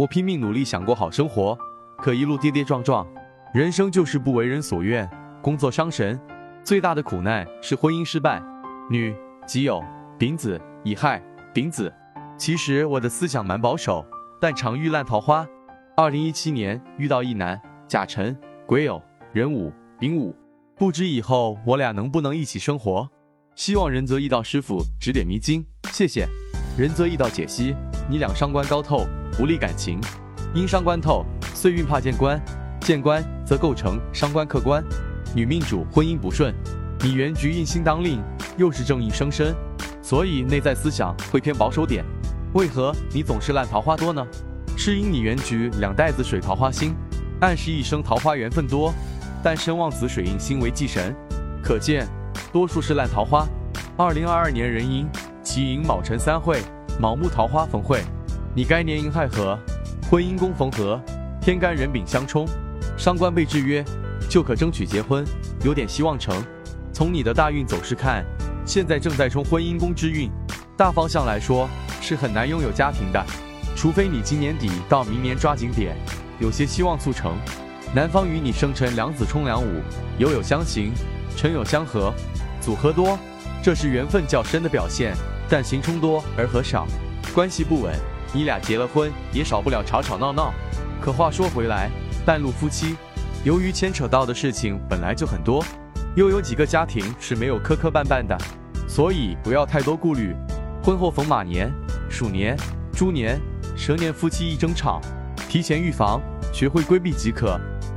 我拼命努力想过好生活，可一路跌跌撞撞，人生就是不为人所愿，工作伤神。最大的苦难是婚姻失败。女，己酉，丙子，乙亥，丙子。其实我的思想蛮保守，但常遇烂桃花。二零一七年遇到一男，甲辰，癸酉，壬午，丙午。不知以后我俩能不能一起生活？希望仁泽易道师傅指点迷津，谢谢。仁泽易道解析：你俩伤官高透，不利感情；因伤官透，岁运怕见官，见官则构成伤官克官。女命主婚姻不顺，你原局印星当令，又是正义生身，所以内在思想会偏保守点。为何你总是烂桃花多呢？是因你原局两带子水桃花星，暗示一生桃花缘分多，但身旺子水印星为忌神，可见多数是烂桃花。二零二二年壬寅，己寅卯辰三会，卯木桃花逢会，你该年寅亥合，婚姻宫逢合，天干人丙相冲，伤官被制约，就可争取结婚，有点希望成。从你的大运走势看，现在正在冲婚姻宫之运，大方向来说是很难拥有家庭的。除非你今年底到明年抓紧点，有些希望促成。男方与你生辰两子冲两午，酉有相刑，辰酉相合，组合多，这是缘分较深的表现。但刑冲多而合少，关系不稳，你俩结了婚也少不了吵吵闹闹。可话说回来，半路夫妻，由于牵扯到的事情本来就很多，又有几个家庭是没有磕磕绊绊的，所以不要太多顾虑。婚后逢马年、鼠年、猪年。蛇年夫妻一争吵，提前预防，学会规避即可。